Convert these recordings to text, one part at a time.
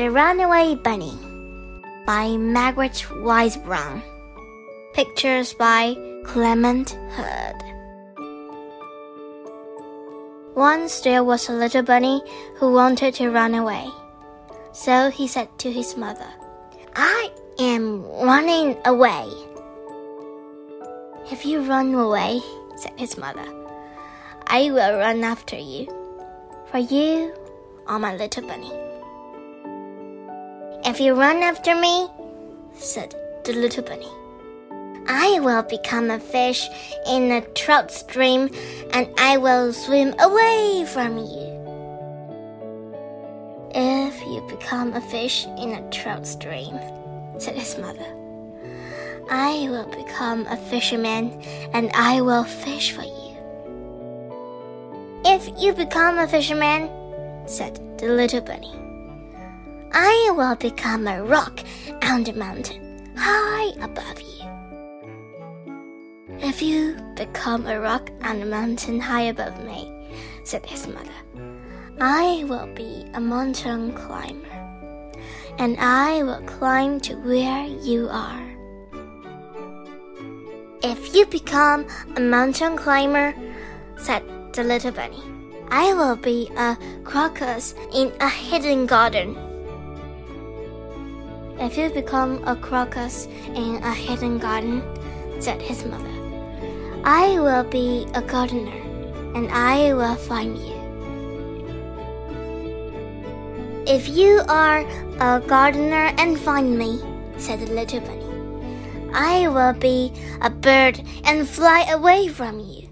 The Runaway Bunny by Margaret Wise Brown. Pictures by Clement Hurd. Once there was a little bunny who wanted to run away. So he said to his mother, I am running away. If you run away, said his mother, I will run after you, for you are my little bunny. If you run after me, said the little bunny, I will become a fish in a trout stream and I will swim away from you. If you become a fish in a trout stream, said his mother, I will become a fisherman and I will fish for you. If you become a fisherman, said the little bunny, I will become a rock on the mountain high above you. If you become a rock on the mountain high above me, said his mother, I will be a mountain climber, and I will climb to where you are. If you become a mountain climber, said the little bunny, I will be a crocus in a hidden garden. If you become a crocus in a hidden garden, said his mother, I will be a gardener, and I will find you. If you are a gardener and find me, said the little bunny, I will be a bird and fly away from you.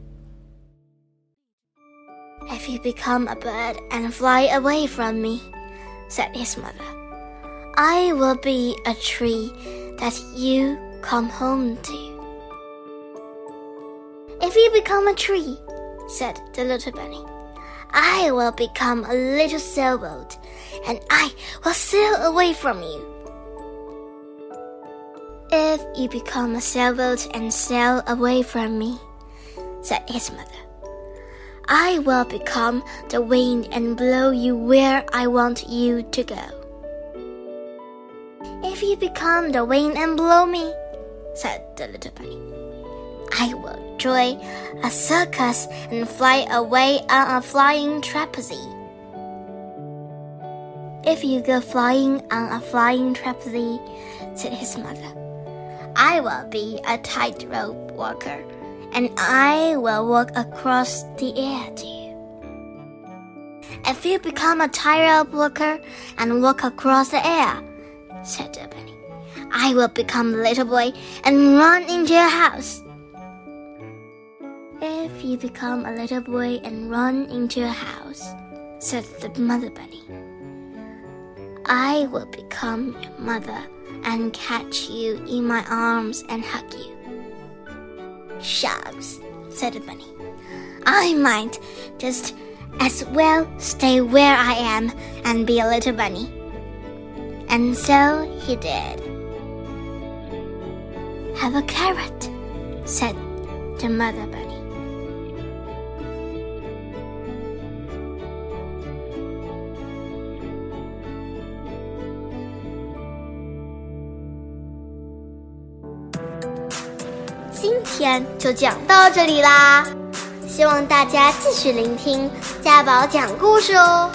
If you become a bird and fly away from me, said his mother, I will be a tree that you come home to. If you become a tree, said the little bunny, I will become a little sailboat and I will sail away from you. If you become a sailboat and sail away from me, said his mother, I will become the wind and blow you where I want you to go. If you become the wind and blow me, said the little bunny, I will join a circus and fly away on a flying trapeze. If you go flying on a flying trapeze, said his mother, I will be a tightrope walker, and I will walk across the air to you. If you become a tightrope walker and walk across the air, said the bunny, I will become a little boy and run into your house. If you become a little boy and run into your house, said the mother bunny, I will become your mother and catch you in my arms and hug you. Shucks, said the bunny. I might just as well stay where I am and be a little bunny. And so he did. Have a carrot, said the mother bunny. 今天就讲到这里啦，希望大家继续聆听家宝讲故事哦。